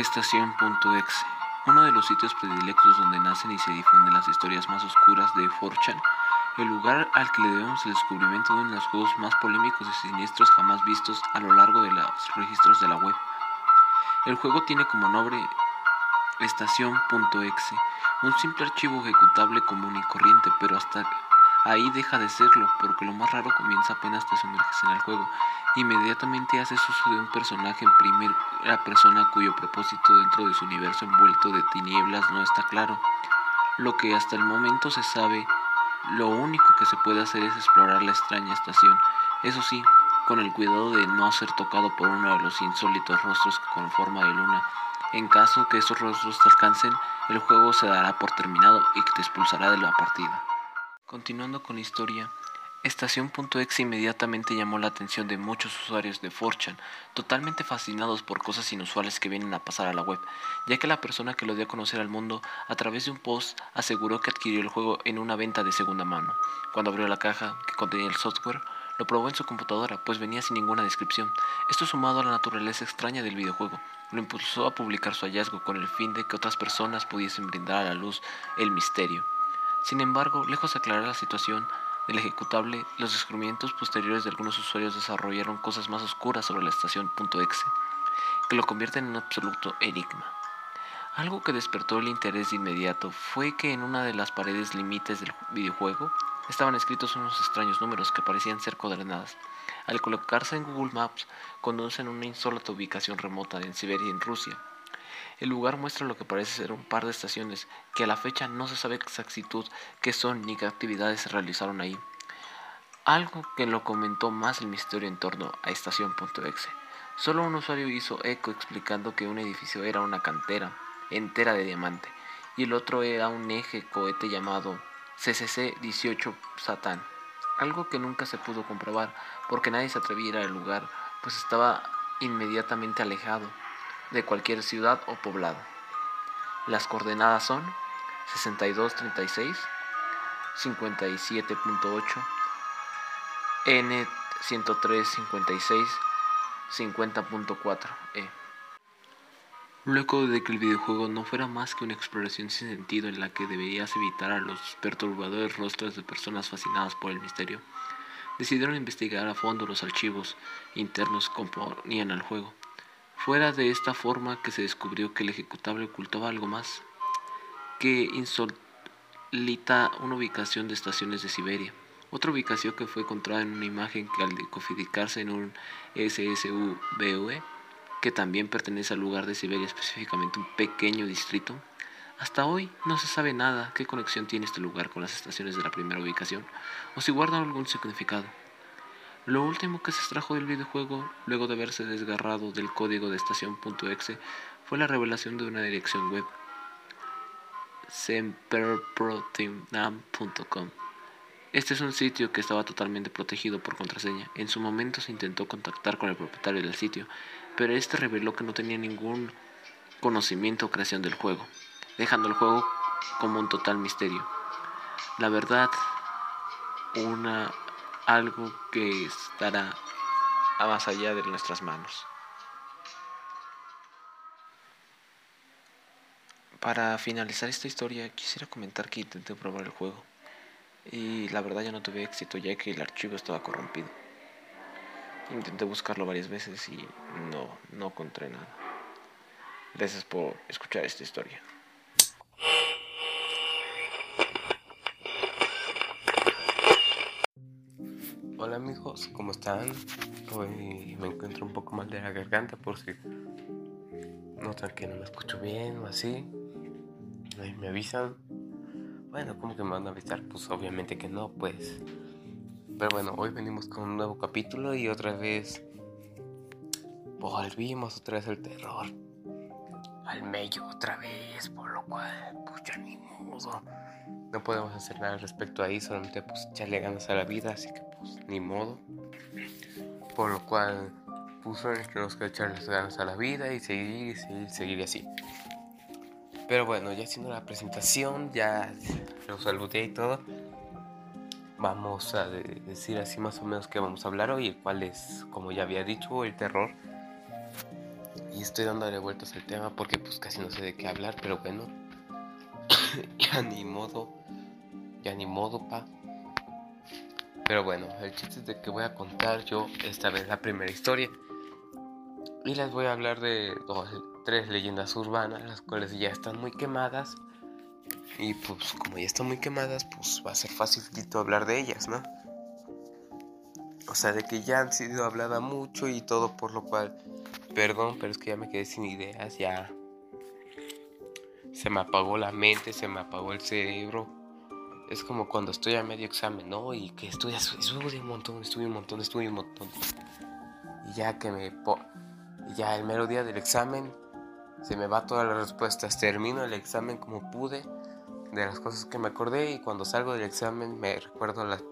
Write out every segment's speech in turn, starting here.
Estación.exe, uno de los sitios predilectos donde nacen y se difunden las historias más oscuras de 4chan, el lugar al que le debemos el descubrimiento de uno de los juegos más polémicos y siniestros jamás vistos a lo largo de los registros de la web. El juego tiene como nombre estación.exe, un simple archivo ejecutable común y corriente, pero hasta ahí deja de serlo, porque lo más raro comienza apenas te sumerges en el juego Inmediatamente haces uso de un personaje en primera persona cuyo propósito dentro de su universo envuelto de tinieblas no está claro. Lo que hasta el momento se sabe, lo único que se puede hacer es explorar la extraña estación, eso sí, con el cuidado de no ser tocado por uno de los insólitos rostros con forma de luna. En caso que esos rostros te alcancen, el juego se dará por terminado y te expulsará de la partida. Continuando con la historia, Estación.exe inmediatamente llamó la atención de muchos usuarios de 4chan, totalmente fascinados por cosas inusuales que vienen a pasar a la web, ya que la persona que lo dio a conocer al mundo a través de un post aseguró que adquirió el juego en una venta de segunda mano. Cuando abrió la caja que contenía el software, lo probó en su computadora, pues venía sin ninguna descripción. Esto sumado a la naturaleza extraña del videojuego, lo impulsó a publicar su hallazgo con el fin de que otras personas pudiesen brindar a la luz el misterio. Sin embargo, lejos de aclarar la situación, del ejecutable, los descubrimientos posteriores de algunos usuarios desarrollaron cosas más oscuras sobre la estación .exe, que lo convierten en un absoluto enigma. Algo que despertó el interés de inmediato fue que en una de las paredes límites del videojuego estaban escritos unos extraños números que parecían ser coordenadas. Al colocarse en Google Maps, conducen a una insólita ubicación remota en Siberia, en Rusia, el lugar muestra lo que parece ser un par de estaciones que a la fecha no se sabe exactitud qué son ni qué actividades se realizaron ahí. Algo que lo comentó más el misterio en torno a estación.exe. Solo un usuario hizo eco explicando que un edificio era una cantera entera de diamante y el otro era un eje cohete llamado CCC-18 Satán. Algo que nunca se pudo comprobar porque nadie se atrevía ir al lugar pues estaba inmediatamente alejado de cualquier ciudad o poblado. Las coordenadas son 6236, 57.8, N 10356, 50.4e. Luego de que el videojuego no fuera más que una exploración sin sentido en la que deberías evitar a los perturbadores rostros de personas fascinadas por el misterio, decidieron investigar a fondo los archivos internos que componían al juego. Fuera de esta forma que se descubrió que el ejecutable ocultaba algo más, que insolita una ubicación de estaciones de Siberia. Otra ubicación que fue encontrada en una imagen que al codificarse en un SSUBOE, que también pertenece al lugar de Siberia, específicamente un pequeño distrito. Hasta hoy no se sabe nada qué conexión tiene este lugar con las estaciones de la primera ubicación, o si guardan algún significado. Lo último que se extrajo del videojuego, luego de haberse desgarrado del código de estación.exe, fue la revelación de una dirección web, semperprotimnam.com. Este es un sitio que estaba totalmente protegido por contraseña. En su momento se intentó contactar con el propietario del sitio, pero este reveló que no tenía ningún conocimiento o creación del juego, dejando el juego como un total misterio. La verdad, una algo que estará más allá de nuestras manos. Para finalizar esta historia, quisiera comentar que intenté probar el juego y la verdad ya no tuve éxito ya que el archivo estaba corrompido. Intenté buscarlo varias veces y no, no encontré nada. Gracias por escuchar esta historia. Hola amigos, ¿cómo están? Hoy me encuentro un poco mal de la garganta por si notan que no me escucho bien o así. Ahí me avisan. Bueno, ¿cómo que me van a avisar? Pues obviamente que no, pues. Pero bueno, hoy venimos con un nuevo capítulo y otra vez volvimos otra vez el terror. Al medio otra vez, por lo cual, pues ya ni modo no podemos hacer nada al respecto ahí, solamente pues echarle ganas a la vida, así que ni modo. Por lo cual, pues tenemos que echarle ganas a la vida y seguir seguir, seguir así. Pero bueno, ya haciendo la presentación, ya los saludé y todo. Vamos a decir así más o menos que vamos a hablar hoy, el cual es, como ya había dicho, el terror. Y estoy dándole vueltas al tema porque pues casi no sé de qué hablar, pero bueno. ya ni modo. Ya ni modo, pa. Pero bueno, el chiste es de que voy a contar yo esta vez la primera historia. Y les voy a hablar de dos, tres leyendas urbanas, las cuales ya están muy quemadas. Y pues como ya están muy quemadas, pues va a ser facilito hablar de ellas, ¿no? O sea, de que ya han sido habladas mucho y todo, por lo cual, perdón, pero es que ya me quedé sin ideas, ya se me apagó la mente, se me apagó el cerebro. Es como cuando estoy a medio examen, ¿no? Y que estudias, estudio un montón, estudio un montón, estudio un montón. Y ya que me... Y ya el mero día del examen se me va todas las respuestas. Termino el examen como pude de las cosas que me acordé y cuando salgo del examen me recuerdo las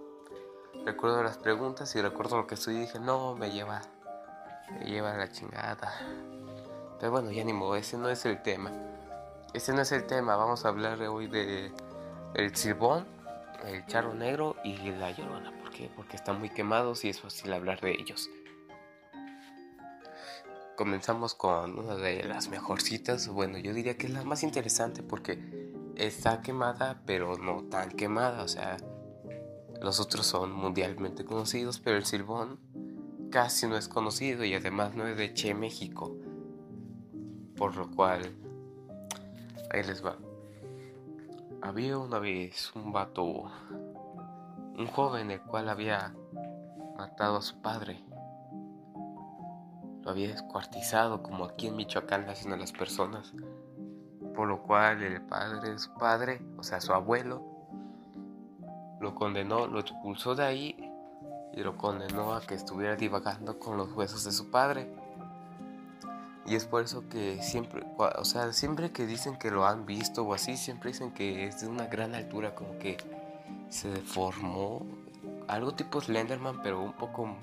recuerdo las preguntas y recuerdo lo que estudié y dije, "No, me lleva me lleva la chingada." Pero bueno, ya ni modo, ese no es el tema. Ese no es el tema, vamos a hablar hoy de el silbón, el charro negro y la llorona. ¿Por qué? Porque están muy quemados y es fácil hablar de ellos comenzamos con una de las mejorcitas. Bueno, yo diría que es la más interesante porque está quemada, pero no tan quemada. O sea, los otros son mundialmente conocidos, pero el silbón casi no es conocido y además no es de Che, México. Por lo cual, ahí les va. Había una vez un vato, un joven el cual había matado a su padre había descuartizado como aquí en Michoacán le hacen a las personas. Por lo cual el padre de su padre, o sea, su abuelo, lo condenó, lo expulsó de ahí y lo condenó a que estuviera divagando con los huesos de su padre. Y es por eso que siempre, o sea, siempre que dicen que lo han visto o así, siempre dicen que es de una gran altura, como que se deformó. Algo tipo Slenderman, pero un poco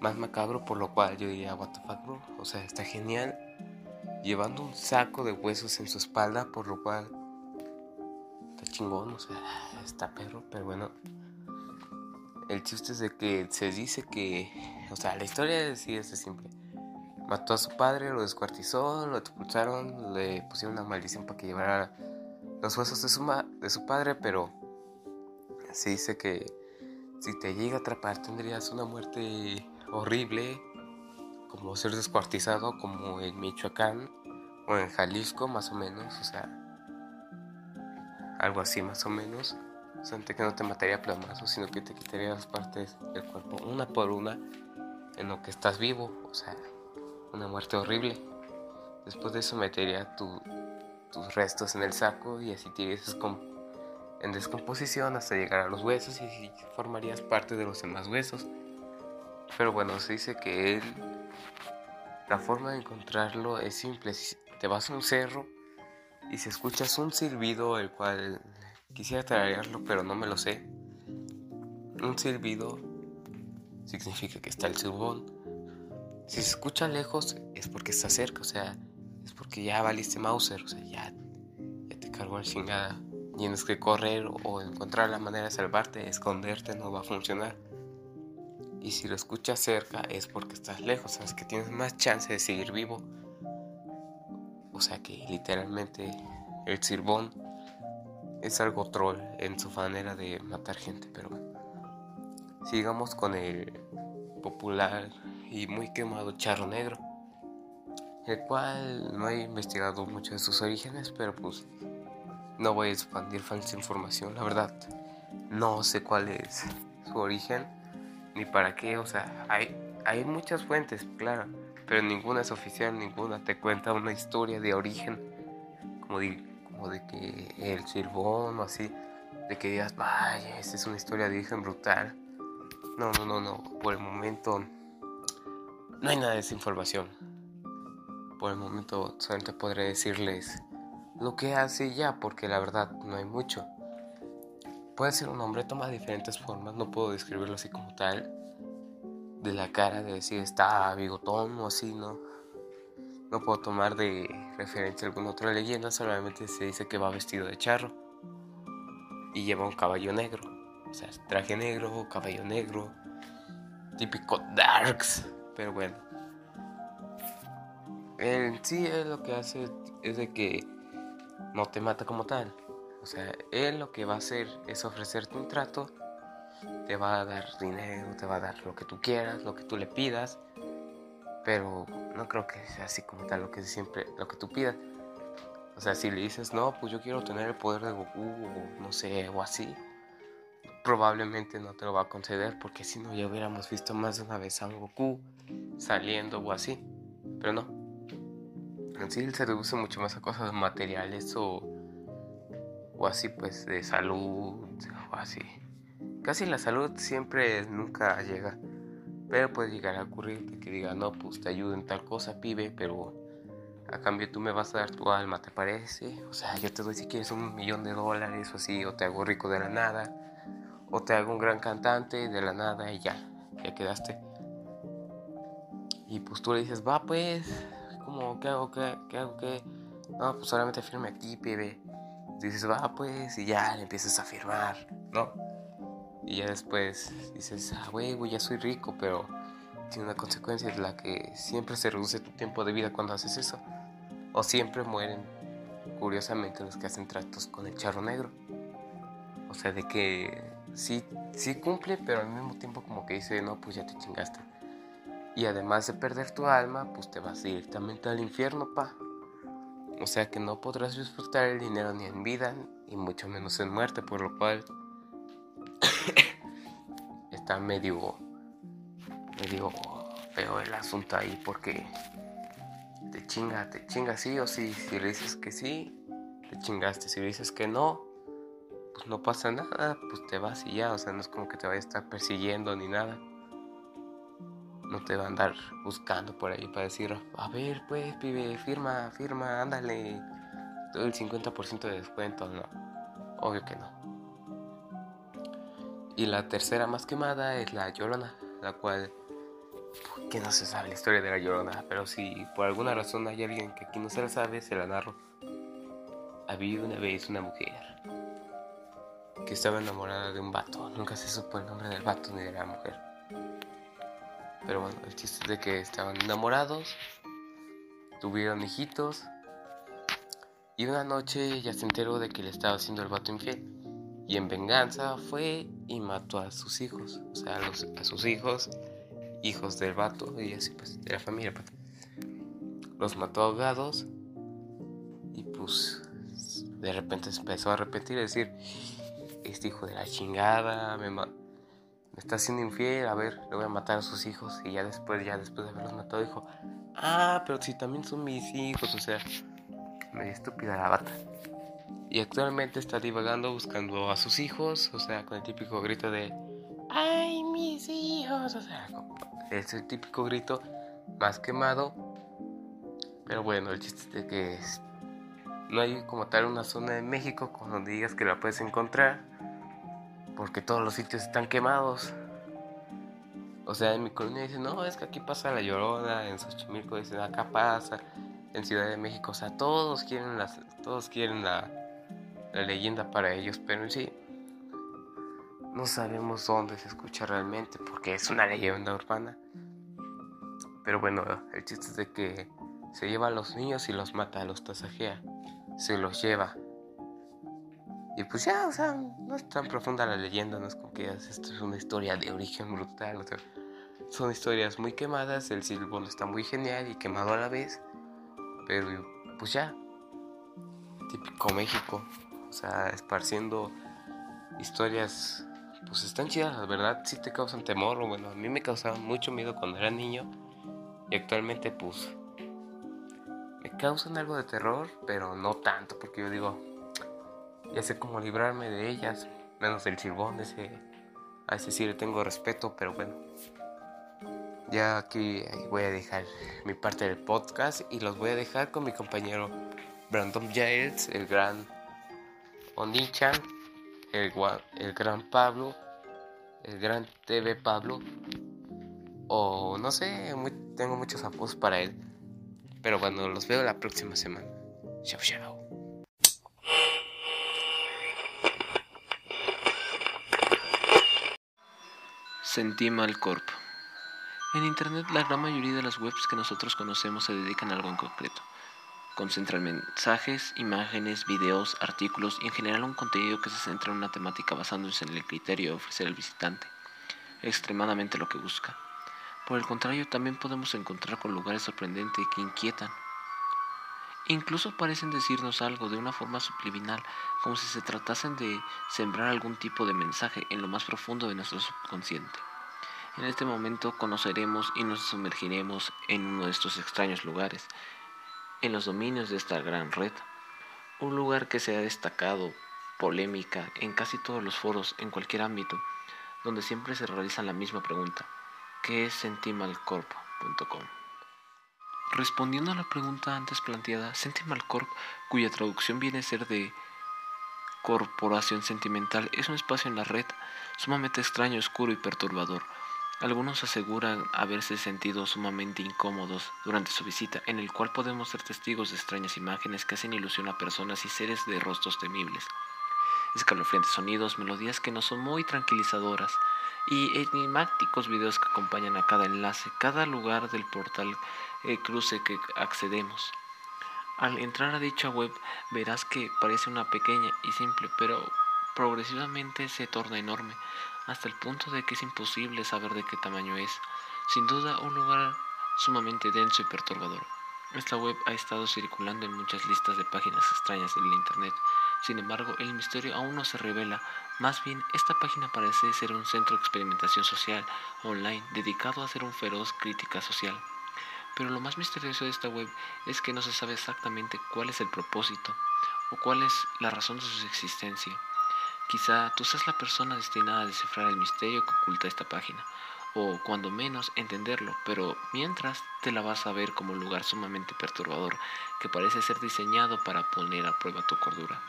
más macabro, por lo cual yo diría, what the fuck, bro. O sea, está genial. Llevando un saco de huesos en su espalda, por lo cual está chingón, o sea, está perro, pero bueno. El chiste es de que se dice que, o sea, la historia sí es simple. Mató a su padre, lo descuartizó, lo expulsaron, le pusieron una maldición para que llevara los huesos de su, de su padre, pero se dice que si te llega a atrapar tendrías una muerte horrible, como ser descuartizado, como en Michoacán o en Jalisco, más o menos, o sea, algo así más o menos. O sea, que no te mataría plamazo, sino que te quitaría las partes del cuerpo una por una en lo que estás vivo, o sea, una muerte horrible. Después de eso metería tus restos en el saco y así te en descomposición hasta llegar a los huesos y formarías parte de los demás huesos. Pero bueno, se dice que él, la forma de encontrarlo es simple. Te vas a un cerro y si escuchas un silbido, el cual quisiera traerlo, pero no me lo sé. Un silbido significa que está el silbón. Si se escucha lejos, es porque está cerca, o sea, es porque ya valiste Mauser, o sea, ya, te cargó la chingada. Tienes que correr o encontrar la manera de salvarte, esconderte, no va a funcionar. Y si lo escuchas cerca es porque estás lejos, sabes que tienes más chance de seguir vivo. O sea que literalmente el Sirbón es algo troll en su manera de matar gente, pero. Sigamos con el popular y muy quemado charro negro, el cual no he investigado mucho de sus orígenes, pero pues no voy a expandir falsa información, la verdad. No sé cuál es su origen ni para qué, o sea, hay, hay muchas fuentes, claro, pero ninguna es oficial, ninguna te cuenta una historia de origen, como de, como de que el silbón o así, de que digas, vaya, esa es una historia de origen brutal. No, no, no, no, por el momento no hay nada de esa información. Por el momento solamente podré decirles lo que hace ya, porque la verdad no hay mucho. Puede ser un hombre, toma diferentes formas, no puedo describirlo así como tal. De la cara, de decir está bigotón o así, ¿no? No puedo tomar de referencia alguna otra leyenda, solamente se dice que va vestido de charro y lleva un caballo negro. O sea, traje negro, caballo negro, típico darks, pero bueno. él sí él lo que hace es de que no te mata como tal. O sea, él lo que va a hacer es ofrecerte un trato, te va a dar dinero, te va a dar lo que tú quieras, lo que tú le pidas, pero no creo que sea así como tal lo que siempre, lo que tú pidas. O sea, si le dices, no, pues yo quiero tener el poder de Goku, o no sé, o así, probablemente no te lo va a conceder, porque si no, ya hubiéramos visto más de una vez a un Goku saliendo o así, pero no. En sí, él se reduce mucho más a cosas materiales o, o así, pues, de salud, o así. Casi la salud siempre nunca llega, pero puede llegar a ocurrir que diga, no, pues te ayudo en tal cosa, pibe, pero a cambio tú me vas a dar tu alma, ¿te parece? O sea, yo te doy si quieres un millón de dólares o así, o te hago rico de la nada, o te hago un gran cantante de la nada y ya, ya quedaste. Y pues tú le dices, va pues, ¿cómo? ¿Qué hago? ¿Qué, qué hago? ¿Qué? No, pues solamente firme aquí, pibe. Dices, va pues, y ya le empiezas a firmar, ¿no? Y ya después dices, ah, güey, ya soy rico, pero tiene una consecuencia de la que siempre se reduce tu tiempo de vida cuando haces eso o siempre mueren, curiosamente, los que hacen tratos con el charro negro. O sea, de que sí, sí cumple, pero al mismo tiempo como que dice, no, pues ya te chingaste. Y además de perder tu alma, pues te vas directamente al infierno, pa. O sea que no podrás disfrutar el dinero ni en vida, y mucho menos en muerte, por lo cual está medio, medio feo el asunto ahí, porque te chinga, te chinga sí o sí. Si dices que sí, te chingaste. Si dices que no, pues no pasa nada, pues te vas y ya. O sea, no es como que te vaya a estar persiguiendo ni nada. No te va a andar buscando por ahí para decir, a ver, pues, pibe, firma, firma, ándale. Todo el 50% de descuento, no. Obvio que no. Y la tercera más quemada es la Llorona, la cual que no se sabe la historia de la llorona, pero si por alguna razón hay alguien que aquí no se la sabe, se la narro. Había una vez una mujer que estaba enamorada de un vato. Nunca se supo el nombre del vato ni de la mujer. Pero bueno, el chiste es de que estaban enamorados, tuvieron hijitos. Y una noche ella se enteró de que le estaba haciendo el vato infiel. Y en venganza fue y mató a sus hijos. O sea, a, a sus hijos hijos del vato y así pues de la familia. Pues. Los mató ahogados y pues de repente se empezó a repetir, decir, este hijo de la chingada me, está haciendo infiel, a ver, le voy a matar a sus hijos y ya después, ya después de haberlos matado dijo, ah, pero si también son mis hijos, o sea, medio estúpida la bata. Y actualmente está divagando buscando a sus hijos, o sea, con el típico grito de, ay, mis hijos, o sea, es el típico grito más quemado. Pero bueno, el chiste es que no hay como tal una zona de México donde digas que la puedes encontrar. Porque todos los sitios están quemados. O sea, en mi colonia dicen, no, es que aquí pasa la llorona, en Xochimilco dicen, acá pasa, en Ciudad de México, o sea, todos quieren, las, todos quieren la, la leyenda para ellos, pero en sí, no sabemos dónde se escucha realmente porque es una leyenda urbana. Pero bueno, el chiste es de que se lleva a los niños y los mata, los tasajea, se los lleva. Y pues ya, o sea, no es tan profunda la leyenda, no es como que esto es una historia de origen brutal, o sea, son historias muy quemadas, el silbón está muy genial y quemado a la vez, pero pues ya, típico México, o sea, esparciendo historias pues están chidas, la verdad sí te causan temor, o bueno, a mí me causaban mucho miedo cuando era niño y actualmente pues me causan algo de terror, pero no tanto, porque yo digo, ya sé cómo librarme de ellas, menos del silbón, ese, a ese sí le tengo respeto, pero bueno. Ya aquí voy a dejar mi parte del podcast y los voy a dejar con mi compañero Brandon Giles, el gran Onichan el, el gran Pablo, el gran TV Pablo, o no sé, tengo muchos apodos para él. Pero bueno, los veo la próxima semana. Chao, chao. Sentí mal corp. En Internet la gran mayoría de las webs que nosotros conocemos se dedican a algo en concreto. Concentran mensajes, imágenes, videos, artículos y en general un contenido que se centra en una temática basándose en el criterio de ofrecer al visitante extremadamente lo que busca. Por el contrario, también podemos encontrar con lugares sorprendentes que inquietan. Incluso parecen decirnos algo de una forma subliminal, como si se tratasen de sembrar algún tipo de mensaje en lo más profundo de nuestro subconsciente. En este momento conoceremos y nos sumergiremos en uno de estos extraños lugares, en los dominios de esta gran red. Un lugar que se ha destacado polémica en casi todos los foros, en cualquier ámbito, donde siempre se realiza la misma pregunta, ¿qué es? Respondiendo a la pregunta antes planteada, Sentimalcorp, cuya traducción viene a ser de corporación sentimental, es un espacio en la red sumamente extraño, oscuro y perturbador. Algunos aseguran haberse sentido sumamente incómodos durante su visita, en el cual podemos ser testigos de extrañas imágenes que hacen ilusión a personas y seres de rostros temibles escalofriantes sonidos, melodías que no son muy tranquilizadoras y enigmáticos videos que acompañan a cada enlace, cada lugar del portal eh, cruce que accedemos. Al entrar a dicha web verás que parece una pequeña y simple, pero progresivamente se torna enorme, hasta el punto de que es imposible saber de qué tamaño es. Sin duda un lugar sumamente denso y perturbador. Esta web ha estado circulando en muchas listas de páginas extrañas del Internet, sin embargo, el misterio aún no se revela. Más bien, esta página parece ser un centro de experimentación social online dedicado a hacer un feroz crítica social. Pero lo más misterioso de esta web es que no se sabe exactamente cuál es el propósito o cuál es la razón de su existencia. Quizá tú seas la persona destinada a descifrar el misterio que oculta esta página, o cuando menos entenderlo, pero mientras te la vas a ver como un lugar sumamente perturbador que parece ser diseñado para poner a prueba tu cordura.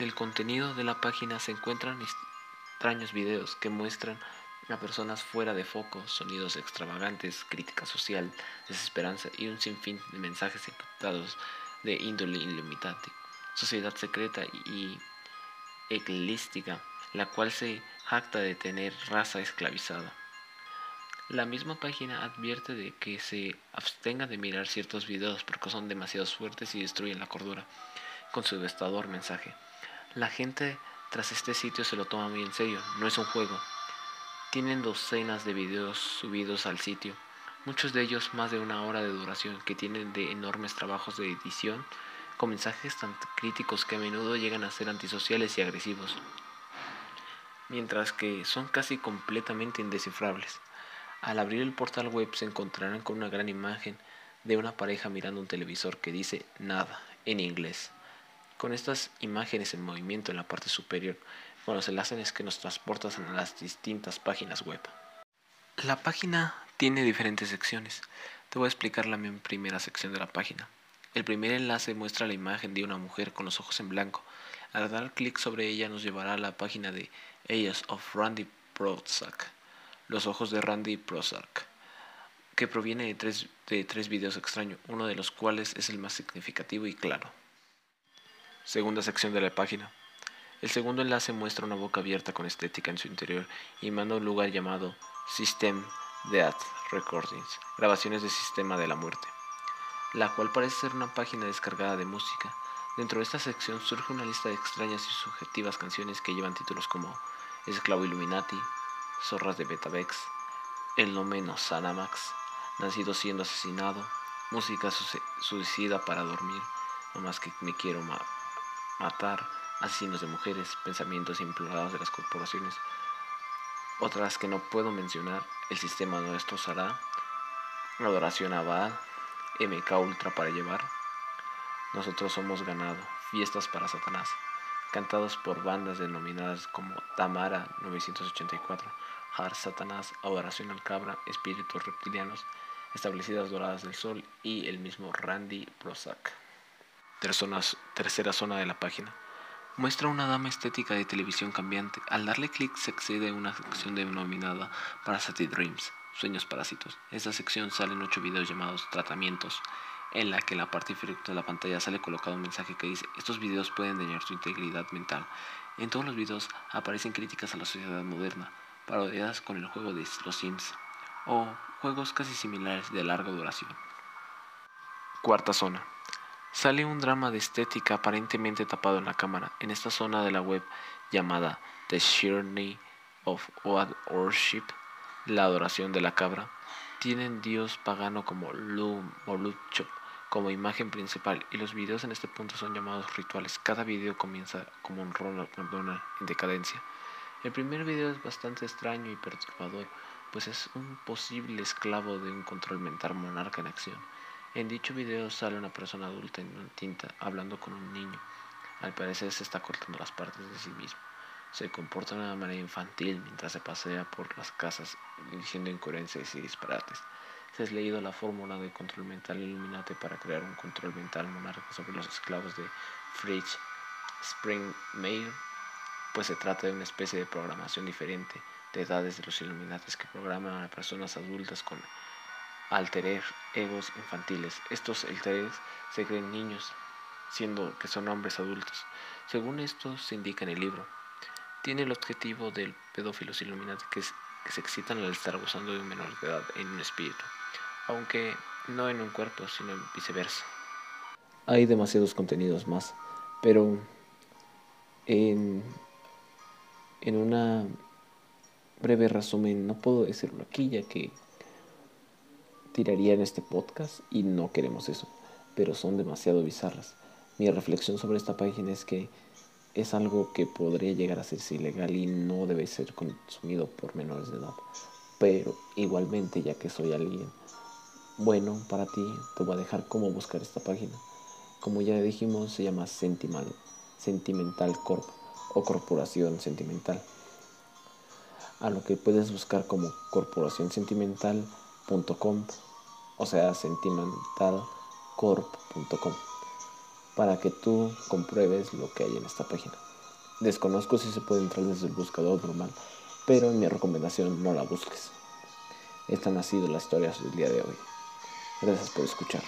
Del contenido de la página se encuentran extraños videos que muestran a personas fuera de foco, sonidos extravagantes, crítica social, desesperanza y un sinfín de mensajes encriptados de índole ilimitante, sociedad secreta y eclística, la cual se jacta de tener raza esclavizada. La misma página advierte de que se abstenga de mirar ciertos videos porque son demasiado fuertes y destruyen la cordura, con su devastador mensaje. La gente tras este sitio se lo toma muy en serio, no es un juego. Tienen docenas de videos subidos al sitio, muchos de ellos más de una hora de duración, que tienen de enormes trabajos de edición, con mensajes tan críticos que a menudo llegan a ser antisociales y agresivos, mientras que son casi completamente indescifrables. Al abrir el portal web se encontrarán con una gran imagen de una pareja mirando un televisor que dice nada en inglés con estas imágenes en movimiento en la parte superior, con los enlaces que nos transportan a las distintas páginas web. La página tiene diferentes secciones. Te voy a explicar la primera sección de la página. El primer enlace muestra la imagen de una mujer con los ojos en blanco. Al dar clic sobre ella nos llevará a la página de Eyes of Randy Prozac, los ojos de Randy Prozac, que proviene de tres, de tres videos extraños, uno de los cuales es el más significativo y claro segunda sección de la página. El segundo enlace muestra una boca abierta con estética en su interior y manda a un lugar llamado System Death Recordings, grabaciones de sistema de la muerte, la cual parece ser una página descargada de música. Dentro de esta sección surge una lista de extrañas y subjetivas canciones que llevan títulos como Esclavo Illuminati, Zorras de Betabex, El No Menos Sanamax, Nacido siendo asesinado, Música suicida para dormir, no más que me quiero matar, asesinos de mujeres, pensamientos implorados de las corporaciones. Otras que no puedo mencionar, el sistema no destrozará, adoración a Baal, MK Ultra para llevar. Nosotros somos ganado, fiestas para Satanás, cantados por bandas denominadas como Tamara 984, Har Satanás, Adoración al Cabra, Espíritus Reptilianos, Establecidas Doradas del Sol y el mismo Randy Prozac tercera zona de la página. Muestra una dama estética de televisión cambiante. Al darle clic se accede a una sección denominada Parasite Dreams, sueños parásitos. En esta sección salen ocho videos llamados tratamientos, en la que en la parte inferior de la pantalla sale colocado un mensaje que dice estos videos pueden dañar tu integridad mental. En todos los videos aparecen críticas a la sociedad moderna, parodiadas con el juego de los Sims. o juegos casi similares de larga duración. Cuarta zona. Sale un drama de estética aparentemente tapado en la cámara. En esta zona de la web llamada The Journey of Odd Worship, la adoración de la cabra, tienen dios pagano como Lu Molucho como imagen principal y los videos en este punto son llamados rituales. Cada video comienza como un Ronald McDonald en decadencia. El primer video es bastante extraño y perturbador, pues es un posible esclavo de un control mental monarca en acción. En dicho video sale una persona adulta en tinta hablando con un niño. Al parecer se está cortando las partes de sí mismo. Se comporta de una manera infantil mientras se pasea por las casas diciendo incoherencias y disparates. Si has leído la fórmula de control mental Illuminati para crear un control mental monarca sobre los esclavos de Fritz Springmeier, pues se trata de una especie de programación diferente de edades de los Illuminates que programan a personas adultas con alter egos infantiles. Estos alter se creen niños, siendo que son hombres adultos. Según esto se indica en el libro, tiene el objetivo del pedófilo Illuminati que, que se excitan al estar gozando de un menor de edad en un espíritu aunque no en un cuerpo, sino viceversa. Hay demasiados contenidos más, pero en, en una breve resumen, no puedo decirlo aquí ya que tiraría en este podcast y no queremos eso, pero son demasiado bizarras. Mi reflexión sobre esta página es que es algo que podría llegar a ser ilegal y no debe ser consumido por menores de edad. Pero igualmente, ya que soy alguien bueno para ti, te voy a dejar cómo buscar esta página. Como ya dijimos, se llama Sentimental, Sentimental Corp o Corporación Sentimental. A lo que puedes buscar como corporacionsentimental.com, o sea, sentimentalcorp.com, para que tú compruebes lo que hay en esta página. Desconozco si se puede entrar desde el buscador normal, pero en mi recomendación no la busques. Estas han sido las historias del día de hoy. Gracias por escuchar.